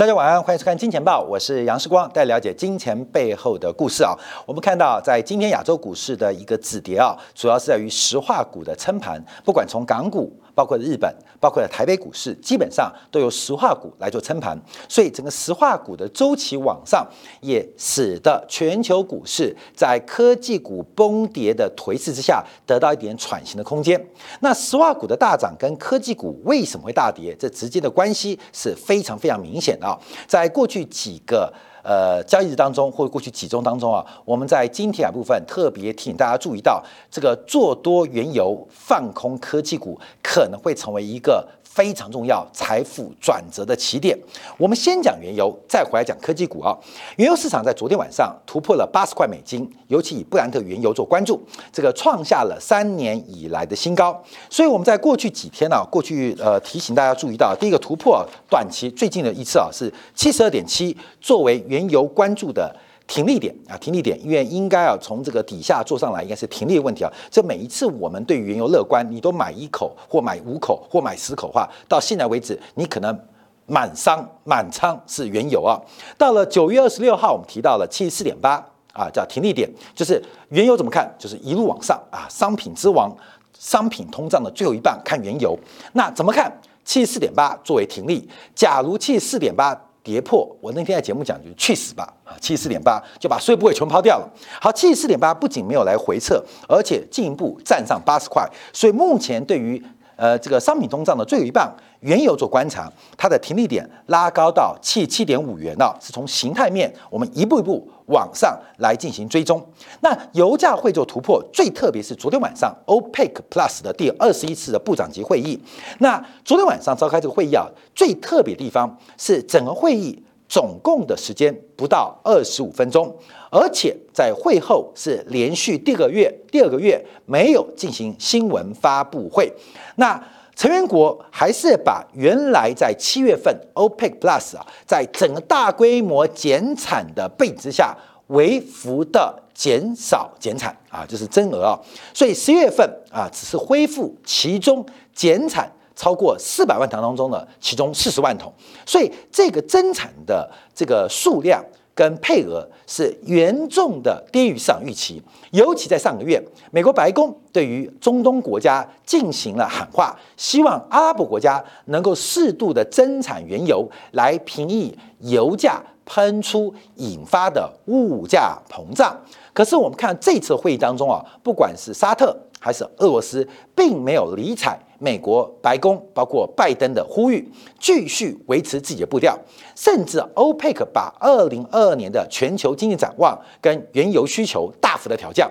大家晚安，欢迎收看《金钱报》，我是杨世光，带了解金钱背后的故事啊。我们看到，在今天亚洲股市的一个止跌啊，主要是在于石化股的撑盘，不管从港股。包括日本，包括台北股市，基本上都由石化股来做撑盘，所以整个石化股的周期往上，也使得全球股市在科技股崩跌的颓势之下，得到一点喘息的空间。那石化股的大涨跟科技股为什么会大跌？这直接的关系是非常非常明显的啊！在过去几个。呃，交易日当中或过去几周当中啊，我们在今天啊部分特别提醒大家注意到，这个做多原油、放空科技股可能会成为一个。非常重要，财富转折的起点。我们先讲原油，再回来讲科技股啊。原油市场在昨天晚上突破了八十块美金，尤其以布兰特原油做关注，这个创下了三年以来的新高。所以我们在过去几天呢，过去呃提醒大家注意到，第一个突破短期最近的一次啊是七十二点七，作为原油关注的。停利点啊，停利点，因为应该啊从这个底下做上来，应该是停利问题啊。这每一次我们对原油乐观，你都买一口或买五口或买十口话，到现在为止，你可能满仓满仓是原油啊。到了九月二十六号，我们提到了七十四点八啊，叫停利点，就是原油怎么看，就是一路往上啊，商品之王，商品通胀的最后一棒看原油，那怎么看？七十四点八作为停利，假如七十四点八。跌破，我那天在节目讲就去死吧啊，七十四点八就把所有部位全抛掉了。好，七十四点八不仅没有来回撤，而且进一步站上八十块。所以目前对于呃这个商品通胀的最后一棒原油做观察，它的停利点拉高到七七点五元了，是从形态面我们一步一步往上来进行追踪。那油价会做突破，最特别是昨天晚上 OPEC Plus 的第二十一次的部长级会议。那昨天晚上召开这个会议啊，最特别的地方是整个会议总共的时间不到二十五分钟，而且在会后是连续第二个月第二个月没有进行新闻发布会。那成员国还是把原来在七月份 OPEC Plus 啊，在整个大规模减产的背景之下，微幅的减少减产啊，就是增额啊，所以十月份啊，只是恢复其中减产超过四百万桶当中的其中四十万桶，所以这个增产的这个数量。跟配额是严重的低于市场预期，尤其在上个月，美国白宫对于中东国家进行了喊话，希望阿拉伯国家能够适度的增产原油，来平抑油价喷出引发的物价膨胀。可是我们看这次会议当中啊，不管是沙特还是俄罗斯，并没有理睬。美国白宫包括拜登的呼吁，继续维持自己的步调，甚至欧佩克把二零二二年的全球经济展望跟原油需求大幅的调降。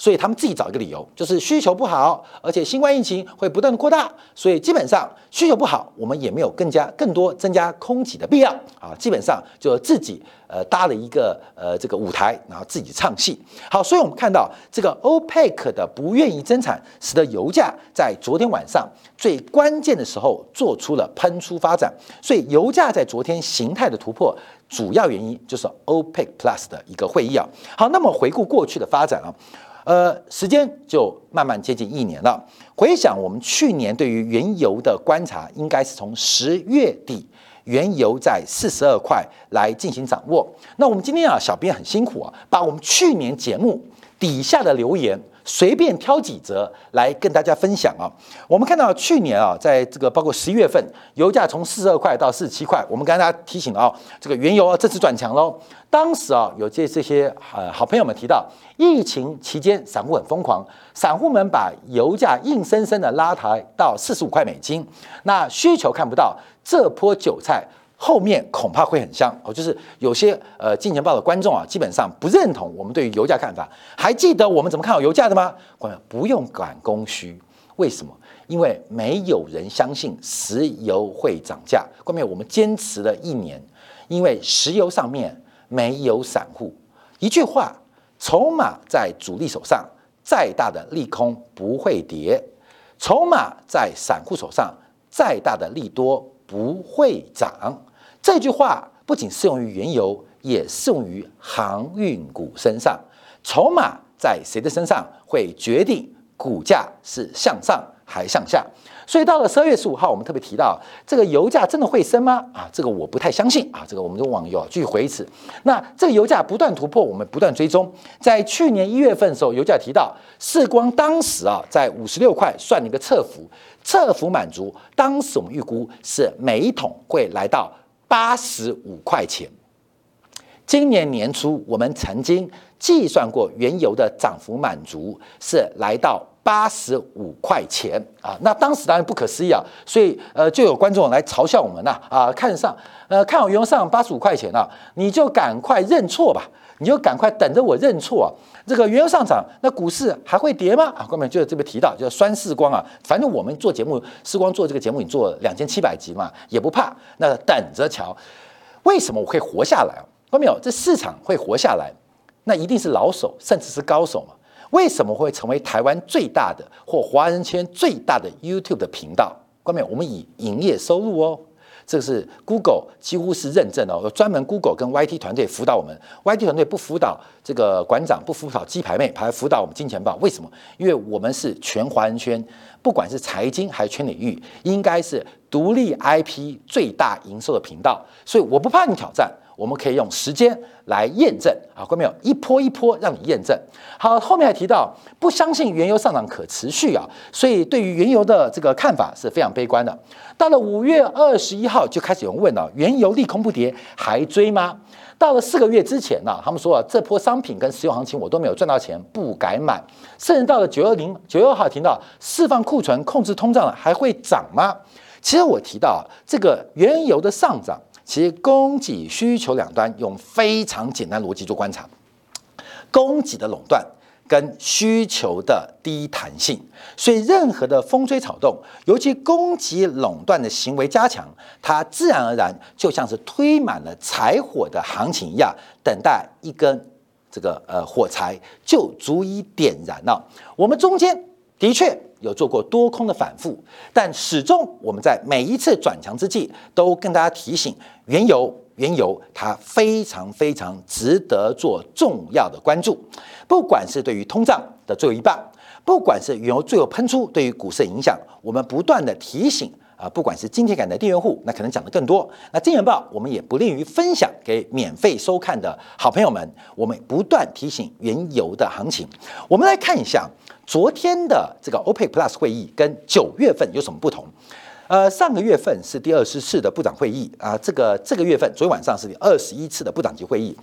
所以他们自己找一个理由，就是需求不好，而且新冠疫情会不断的扩大，所以基本上需求不好，我们也没有更加更多增加供给的必要啊。基本上就自己呃搭了一个呃这个舞台，然后自己唱戏。好，所以我们看到这个欧佩克的不愿意增产，使得油价在昨天晚上最关键的时候做出了喷出发展。所以油价在昨天形态的突破，主要原因就是 OPEC Plus 的一个会议啊。好，那么回顾过去的发展啊。呃，时间就慢慢接近一年了。回想我们去年对于原油的观察，应该是从十月底原油在四十二块来进行掌握。那我们今天啊，小编很辛苦啊，把我们去年节目底下的留言。随便挑几则来跟大家分享啊！我们看到去年啊，在这个包括十一月份，油价从四十二块到四十七块，我们跟大家提醒了啊，这个原油啊这次转强喽。当时啊，有这这些呃好朋友们提到，疫情期间散户很疯狂，散户们把油价硬生生的拉抬到四十五块美金，那需求看不到，这波韭菜。后面恐怕会很香哦，就是有些呃金钱报的观众啊，基本上不认同我们对于油价看法。还记得我们怎么看好油价的吗？朋友不用管供需，为什么？因为没有人相信石油会涨价。后面我们坚持了一年，因为石油上面没有散户。一句话，筹码在主力手上，再大的利空不会跌；筹码在散户手上，再大的利多不会涨。这句话不仅适用于原油，也适用于航运股身上。筹码在谁的身上，会决定股价是向上还向下。所以到了十二月十五号，我们特别提到这个油价真的会升吗？啊，这个我不太相信啊。这个我们的网友继续回词。那这个油价不断突破，我们不断追踪。在去年一月份的时候，油价提到世光当时啊在五十六块算了一个侧幅，侧幅满足，当时我们预估是每一桶会来到八十五块钱。今年年初，我们曾经计算过原油的涨幅满足是来到。八十五块钱啊，那当时当然不可思议啊，所以呃就有观众来嘲笑我们呐啊，看上呃看好原油上八十五块钱啊，你就赶快认错吧，你就赶快等着我认错啊。这个原油上涨，那股市还会跌吗？啊，哥们就这边提到，就是酸四光啊，反正我们做节目，四光做这个节目，你做两千七百集嘛，也不怕，那等着瞧。为什么我会活下来啊？看到没有？这市场会活下来，那一定是老手，甚至是高手嘛。为什么会成为台湾最大的或华人圈最大的 YouTube 的频道？关面我们以营业收入哦，这是 Google 几乎是认证哦，有专门 Google 跟 YT 团队辅导我们，YT 团队不辅导这个馆长，不辅导鸡排妹，还辅导我们金钱豹。为什么？因为我们是全华人圈，不管是财经还是圈领域，应该是独立 IP 最大营收的频道，所以我不怕你挑战。我们可以用时间来验证啊，看到没有？一波一波让你验证。好，后面还提到不相信原油上涨可持续啊，所以对于原油的这个看法是非常悲观的。到了五月二十一号就开始有人问了：原油利空不跌还追吗？到了四个月之前呢，他们说啊，这波商品跟石油行情我都没有赚到钱，不敢买。甚至到了九二零九二号听到释放库存、控制通胀了，还会涨吗？其实我提到这个原油的上涨。其实供给需求两端用非常简单逻辑做观察，供给的垄断跟需求的低弹性，所以任何的风吹草动，尤其供给垄断的行为加强，它自然而然就像是推满了柴火的行情一样，等待一根这个呃火柴就足以点燃了。我们中间的确。有做过多空的反复，但始终我们在每一次转强之际，都跟大家提醒：原油，原油它非常非常值得做重要的关注。不管是对于通胀的最后一棒，不管是原油最后喷出对于股市的影响，我们不断的提醒啊，不管是今天感的订阅户，那可能讲的更多。那金元报我们也不吝于分享给免费收看的好朋友们，我们不断提醒原油的行情。我们来看一下。昨天的这个 OPEC Plus 会议跟九月份有什么不同？呃，上个月份是第二十次的部长会议啊，这个这个月份昨天晚上是第二十一次的部长级会议。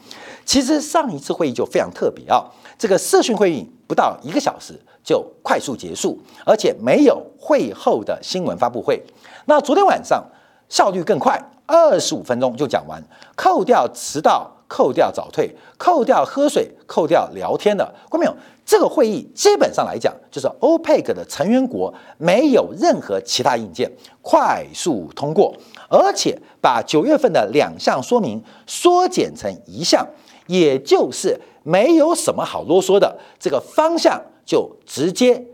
其实上一次会议就非常特别啊，这个视讯会议不到一个小时就快速结束，而且没有会后的新闻发布会。那昨天晚上效率更快，二十五分钟就讲完，扣掉迟到。扣掉早退，扣掉喝水，扣掉聊天的，看没有？这个会议基本上来讲，就是欧佩克的成员国没有任何其他硬件，快速通过，而且把九月份的两项说明缩减成一项，也就是没有什么好啰嗦的，这个方向就直接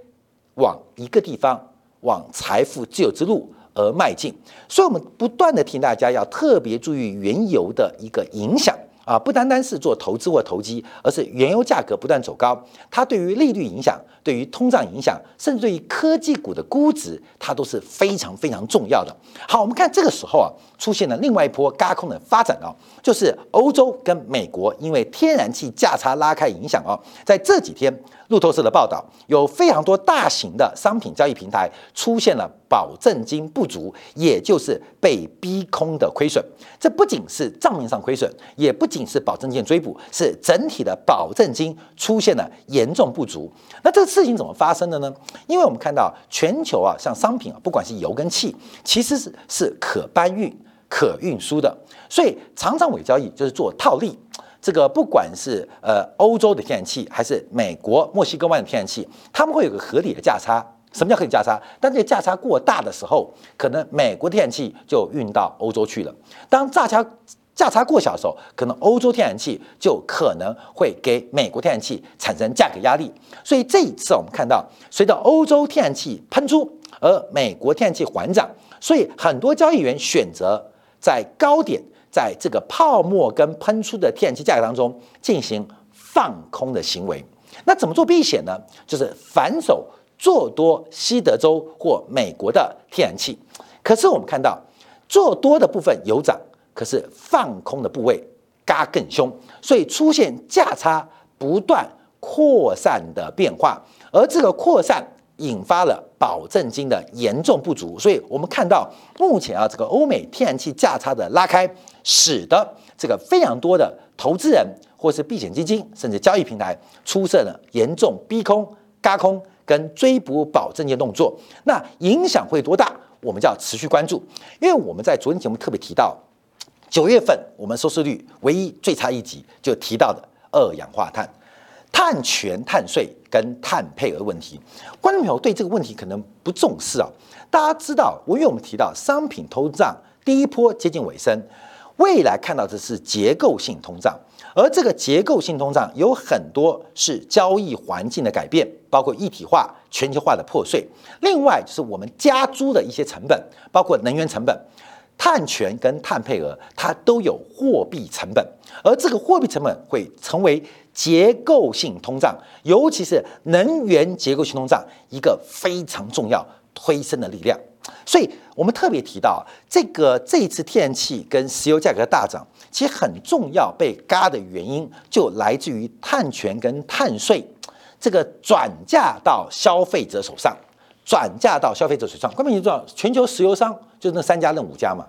往一个地方，往财富自由之路而迈进。所以，我们不断的提醒大家要特别注意原油的一个影响。啊，不单单是做投资或投机，而是原油价格不断走高，它对于利率影响、对于通胀影响，甚至对于科技股的估值，它都是非常非常重要的。好，我们看这个时候啊，出现了另外一波轧空的发展啊，就是欧洲跟美国因为天然气价差拉开影响啊，在这几天。路透社的报道，有非常多大型的商品交易平台出现了保证金不足，也就是被逼空的亏损。这不仅是账面上亏损，也不仅是保证金追捕，是整体的保证金出现了严重不足。那这个事情怎么发生的呢？因为我们看到全球啊，像商品啊，不管是油跟气，其实是是可搬运、可运输的，所以常常伪交易就是做套利。这个不管是呃欧洲的天然气，还是美国墨西哥湾的天然气，他们会有个合理的价差。什么叫合理价差？当这个价差过大的时候，可能美国天然气就运到欧洲去了；当价差价差过小的时候，可能欧洲天然气就可能会给美国天然气产生价格压力。所以这一次我们看到，随着欧洲天然气喷出，而美国天然气缓涨，所以很多交易员选择在高点。在这个泡沫跟喷出的天然气价格当中进行放空的行为，那怎么做避险呢？就是反手做多西德州或美国的天然气。可是我们看到做多的部分有涨，可是放空的部位嘎更凶，所以出现价差不断扩散的变化，而这个扩散引发了保证金的严重不足，所以我们看到目前啊，这个欧美天然气价差的拉开，使得这个非常多的投资人或是避险基金，甚至交易平台出现了严重逼空、嘎空跟追捕保证金动作，那影响会多大？我们就要持续关注，因为我们在昨天节目特别提到，九月份我们收视率唯一最差一集就提到的二氧化碳、碳权、碳税跟碳配额问题。观众朋友对这个问题可能不重视啊。大家知道，因为我们提到商品通胀第一波接近尾声，未来看到的是结构性通胀。而这个结构性通胀有很多是交易环境的改变，包括一体化、全球化的破碎。另外就是我们加租的一些成本，包括能源成本、碳权跟碳配额，它都有货币成本。而这个货币成本会成为结构性通胀，尤其是能源结构性通胀一个非常重要推升的力量。所以我们特别提到这个这次天然气跟石油价格大涨。其实很重要，被嘎的原因就来自于碳权跟碳税这个转嫁到消费者手上，转嫁到消费者手上。关键你知道，全球石油商就是那三家、那五家嘛，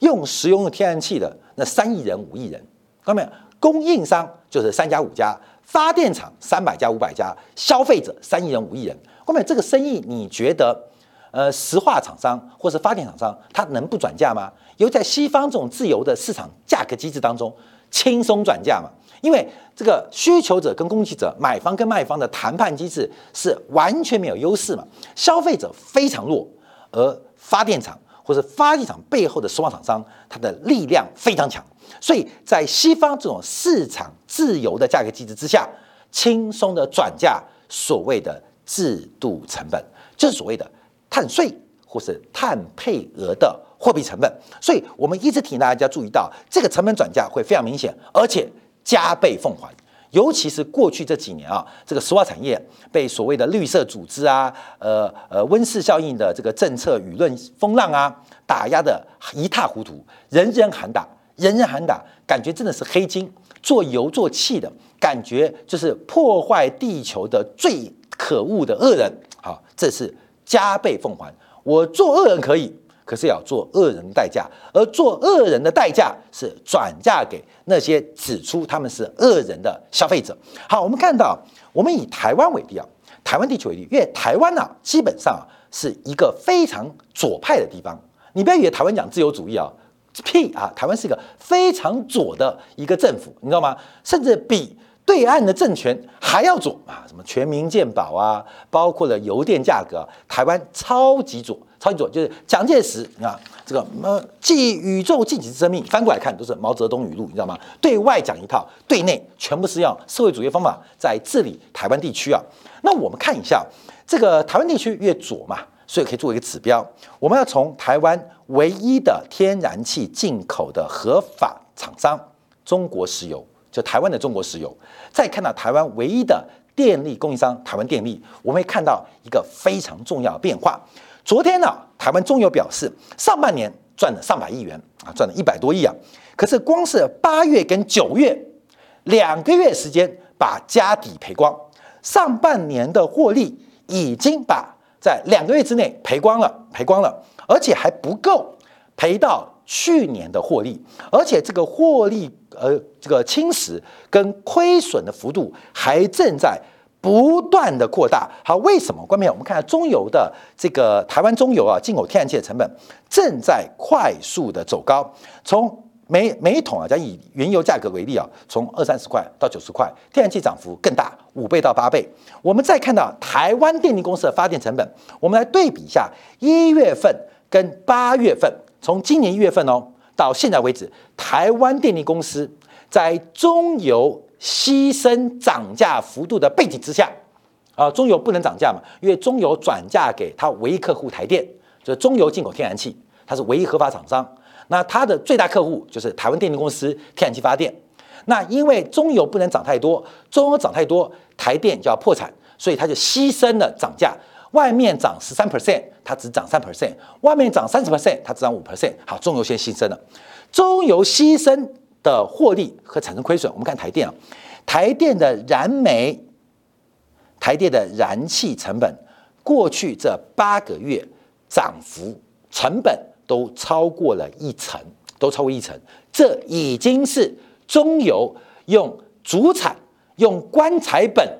用石油、用天然气的那三亿人、五亿人。看到没有？供应商就是三家、五家，发电厂三百家、五百家，消费者三亿人、五亿人。关键这个生意，你觉得？呃，石化厂商或是发电厂商，他能不转嫁吗？由在西方这种自由的市场价格机制当中轻松转嫁嘛？因为这个需求者跟供给者、买方跟卖方的谈判机制是完全没有优势嘛？消费者非常弱，而发电厂或是发电厂背后的石化厂商，它的力量非常强，所以在西方这种市场自由的价格机制之下，轻松的转嫁所谓的制度成本，就是所谓的。碳税或是碳配额的货币成本，所以我们一直提醒大家注意到，这个成本转嫁会非常明显，而且加倍奉还。尤其是过去这几年啊，这个石化产业被所谓的绿色组织啊、呃呃温室效应的这个政策舆论风浪啊打压的一塌糊涂，人人喊打，人人喊打，感觉真的是黑金做油做气的感觉，就是破坏地球的最可恶的恶人。好，这是。加倍奉还，我做恶人可以，可是要做恶人的代价，而做恶人的代价是转嫁给那些指出他们是恶人的消费者。好，我们看到，我们以台湾为例啊，台湾地区为例，因为台湾呢，基本上啊是一个非常左派的地方。你不要以为台湾讲自由主义啊，屁啊！台湾是一个非常左的一个政府，你知道吗？甚至比。对岸的政权还要左啊，什么全民健保啊，包括了油电价格，台湾超级左，超级左就是蒋介石啊，这个呃，继宇宙尽己之生命，翻过来看都是毛泽东语录，你知道吗？对外讲一套，对内全部是用社会主义方法在治理台湾地区啊。那我们看一下这个台湾地区越左嘛，所以可以做一个指标，我们要从台湾唯一的天然气进口的合法厂商中国石油。就台湾的中国石油，再看到台湾唯一的电力供应商台湾电力，我们会看到一个非常重要的变化。昨天呢，台湾中油表示，上半年赚了上百亿元啊，赚了一百多亿啊。可是光是八月跟九月两个月时间，把家底赔光，上半年的获利已经把在两个月之内赔光了，赔光了，而且还不够赔到。去年的获利，而且这个获利呃，这个侵蚀跟亏损的幅度还正在不断的扩大。好，为什么？关键我们看中油的这个台湾中油啊，进口天然气的成本正在快速的走高。从每每一桶啊，将以原油价格为例啊，从二三十块到九十块，天然气涨幅更大，五倍到八倍。我们再看到台湾电力公司的发电成本，我们来对比一下一月份跟八月份。从今年一月份哦到现在为止，台湾电力公司在中油牺牲涨价幅度的背景之下，啊，中油不能涨价嘛，因为中油转嫁给他唯一客户台电，就是中油进口天然气，它是唯一合法厂商。那它的最大客户就是台湾电力公司天然气发电。那因为中油不能涨太多，中油涨太多，台电就要破产，所以它就牺牲了涨价。外面涨十三 percent，它只涨三 percent；外面涨三十 percent，它只涨五 percent。好，中油先牺牲了，中油牺牲的获利和产生亏损。我们看台电啊，台电的燃煤、台电的燃气成本，过去这八个月涨幅成本都超过了一成，都超过一成。这已经是中油用主产、用棺材本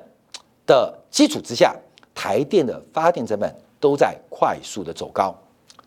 的基础之下。台电的发电成本都在快速的走高，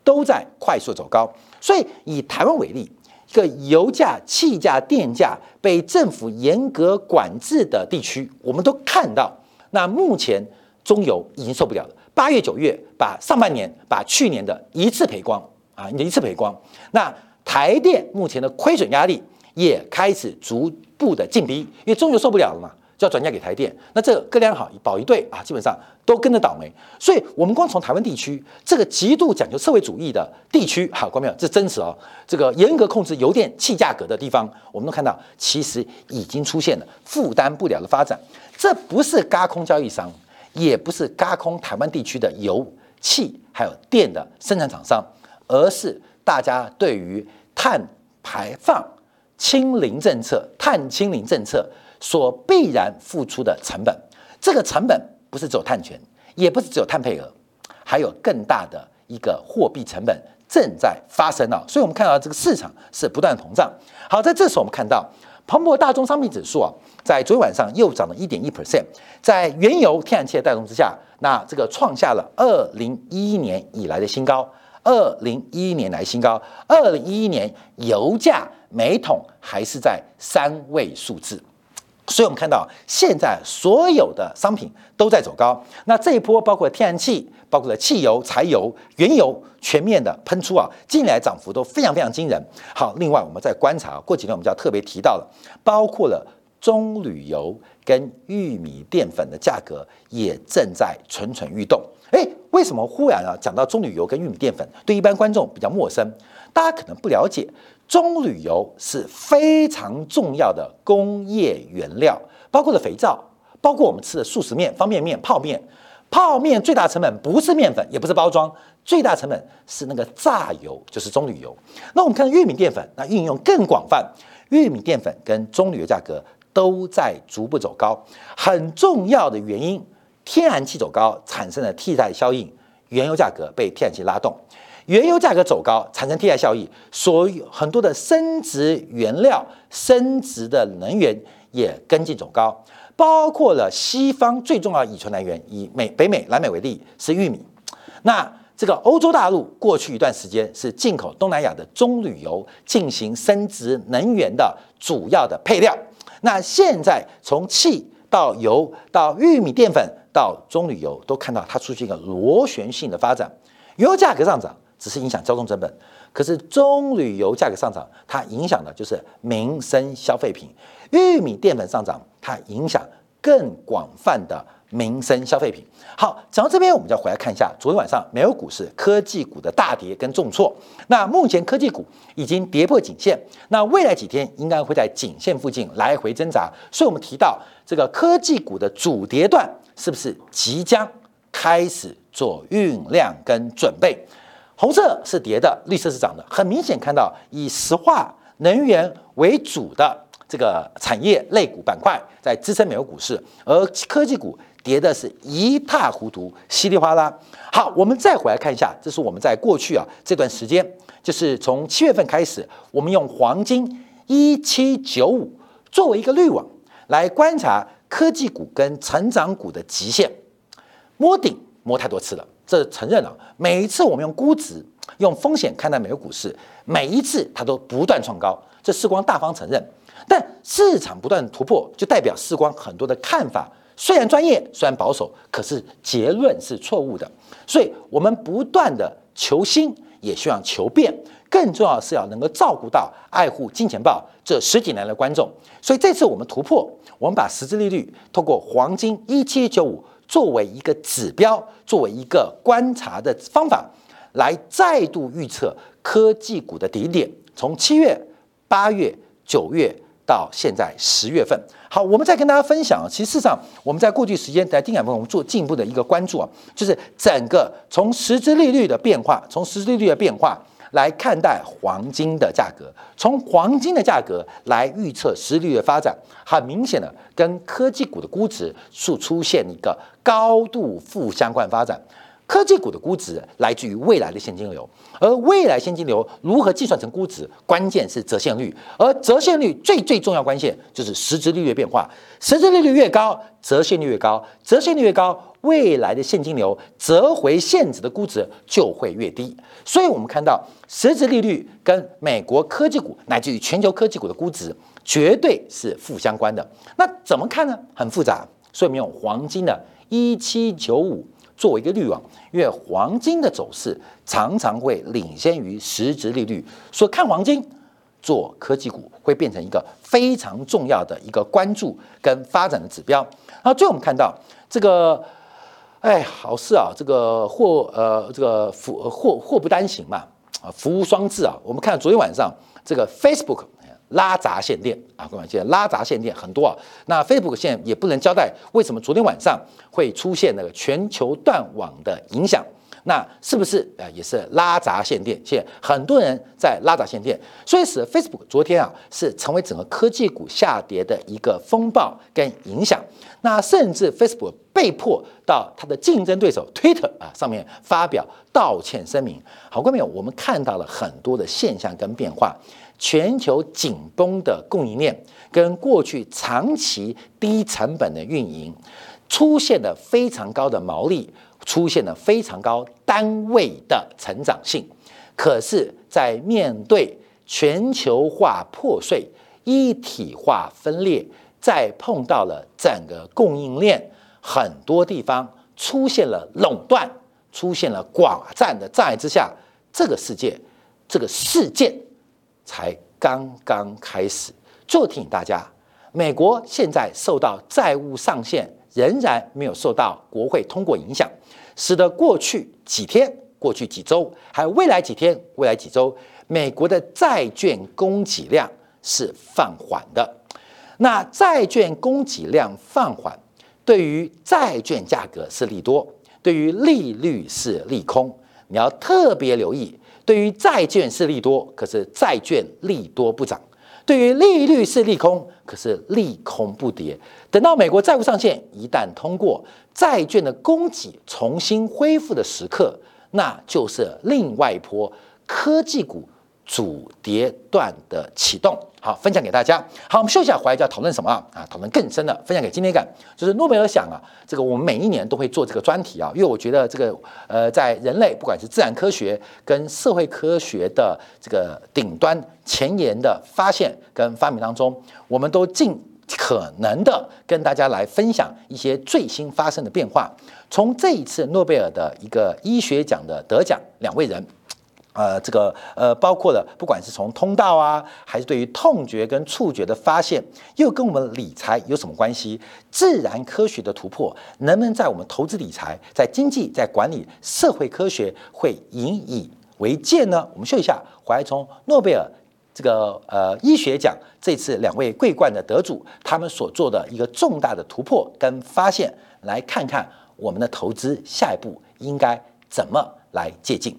都在快速走高。所以以台湾为例，一个油价、气价、电价被政府严格管制的地区，我们都看到，那目前中油已经受不了了。八月、九月把上半年、把去年的一次赔光啊，一次赔光。那台电目前的亏损压力也开始逐步的进逼，因为中油受不了了嘛。要转嫁给台电，那这各量好保一对啊，基本上都跟着倒霉。所以，我们光从台湾地区这个极度讲究社会主义的地区，好，观众朋友，这真实哦。这个严格控制油电气价格的地方，我们都看到，其实已经出现了负担不了的发展。这不是嘎空交易商，也不是嘎空台湾地区的油气还有电的生产厂商，而是大家对于碳排放清零政策、碳清零政策。所必然付出的成本，这个成本不是只有碳权，也不是只有碳配额，还有更大的一个货币成本正在发生啊！所以我们看到这个市场是不断膨胀。好，在这时候我们看到彭博大宗商品指数啊，在昨天晚上又涨了一点一 percent，在原油、天然气的带动之下，那这个创下了二零一一年以来的新高，二零一一年来新高，二零一一年油价每桶还是在三位数字。所以，我们看到现在所有的商品都在走高。那这一波包括天然气、包括了汽油、柴油、原油全面的喷出啊，近来涨幅都非常非常惊人。好，另外我们在观察，过几天我们就要特别提到了，包括了棕榈油跟玉米淀粉的价格也正在蠢蠢欲动。诶，为什么忽然啊讲到棕榈油跟玉米淀粉，对一般观众比较陌生，大家可能不了解。棕榈油是非常重要的工业原料，包括了肥皂，包括我们吃的速食面、方便面、泡面。泡面最大成本不是面粉，也不是包装，最大成本是那个榨油，就是棕榈油。那我们看玉米淀粉，那运用更广泛，玉米淀粉跟棕榈油价格都在逐步走高。很重要的原因，天然气走高产生了替代效应，原油价格被天然气拉动。原油价格走高，产生替代效益，所有很多的升值原料、升值的能源也跟进走高，包括了西方最重要的乙醇来源，以美、北美、南美为例是玉米。那这个欧洲大陆过去一段时间是进口东南亚的棕榈油进行升值能源的主要的配料。那现在从气到油到玉米淀粉到棕榈油，都看到它出现一个螺旋性的发展，油价格上涨。只是影响交通成本，可是棕榈油价格上涨，它影响的就是民生消费品；玉米淀粉上涨，它影响更广泛的民生消费品。好，讲到这边，我们就要回来看一下昨天晚上美国股市科技股的大跌跟重挫。那目前科技股已经跌破颈线，那未来几天应该会在颈线附近来回挣扎。所以，我们提到这个科技股的主跌段是不是即将开始做酝酿跟准备？红色是跌的，绿色是涨的。很明显看到以石化能源为主的这个产业类股板块在支撑美国股市，而科技股跌的是一塌糊涂，稀里哗啦。好，我们再回来看一下，这是我们在过去啊这段时间，就是从七月份开始，我们用黄金一七九五作为一个滤网来观察科技股跟成长股的极限，摸顶摸太多次了。这承认了，每一次我们用估值、用风险看待美国股市，每一次它都不断创高。这世光大方承认，但市场不断突破，就代表世光很多的看法虽然专业、虽然保守，可是结论是错误的。所以，我们不断的求新，也希望求变，更重要是要能够照顾到、爱护金钱豹这十几年的观众。所以，这次我们突破，我们把实质利率通过黄金一七九五。作为一个指标，作为一个观察的方法，来再度预测科技股的底点。从七月、八月、九月到现在十月份。好，我们再跟大家分享，其实事实上我们在过去时间在定感分我们做进一步的一个关注啊，就是整个从实质利率的变化，从实质利率的变化来看待黄金的价格，从黄金的价格来预测实利率的发展，很明显的跟科技股的估值是出现一个高度负相关发展。科技股的估值来自于未来的现金流，而未来现金流如何计算成估值，关键是折现率，而折现率最最重要关键就是实质利率变化，实质利率越高，折现率越高，折现率越高，未来的现金流折回现值的估值就会越低。所以，我们看到实质利率跟美国科技股乃至于全球科技股的估值绝对是负相关的。那怎么看呢？很复杂，所以我们用黄金的一七九五。作为一个滤网，因为黄金的走势常常会领先于实质利率，所以看黄金做科技股会变成一个非常重要的一个关注跟发展的指标。然后最后我们看到这个，哎，好事啊，这个祸呃，这个福祸祸不单行嘛，啊，福无双至啊。我们看昨天晚上这个 Facebook。拉闸限电啊，各位记得拉闸限电很多啊。那 Facebook 现在也不能交代为什么昨天晚上会出现那个全球断网的影响。那是不是啊也是拉闸限电？现在很多人在拉闸限电，所以使 Facebook 昨天啊是成为整个科技股下跌的一个风暴跟影响。那甚至 Facebook 被迫到它的竞争对手 Twitter 啊上面发表道歉声明。好，各位朋友，我们看到了很多的现象跟变化。全球紧绷的供应链跟过去长期低成本的运营，出现了非常高的毛利，出现了非常高单位的成长性。可是，在面对全球化破碎、一体化分裂，再碰到了整个供应链很多地方出现了垄断、出现了寡占的障碍之下，这个世界，这个事件。才刚刚开始，就提醒大家，美国现在受到债务上限仍然没有受到国会通过影响，使得过去几天、过去几周，还有未来几天、未来几周，美国的债券供给量是放缓的。那债券供给量放缓，对于债券价格是利多，对于利率是利空，你要特别留意。对于债券是利多，可是债券利多不涨；对于利率是利空，可是利空不跌。等到美国债务上限一旦通过，债券的供给重新恢复的时刻，那就是另外一波科技股。主跌段的启动，好，分享给大家。好，我们休息一下，回来就要讨论什么啊？啊，讨论更深的，分享给今天感，就是诺贝尔奖啊。这个我们每一年都会做这个专题啊，因为我觉得这个呃，在人类不管是自然科学跟社会科学的这个顶端前沿的发现跟发明当中，我们都尽可能的跟大家来分享一些最新发生的变化。从这一次诺贝尔的一个医学奖的得奖两位人。呃，这个呃，包括了不管是从通道啊，还是对于痛觉跟触觉的发现，又跟我们理财有什么关系？自然科学的突破能不能在我们投资理财、在经济、在管理、社会科学会引以为戒呢？我们秀一下，回来从诺贝尔这个呃医学奖这次两位桂冠的得主，他们所做的一个重大的突破跟发现，来看看我们的投资下一步应该怎么来借鉴。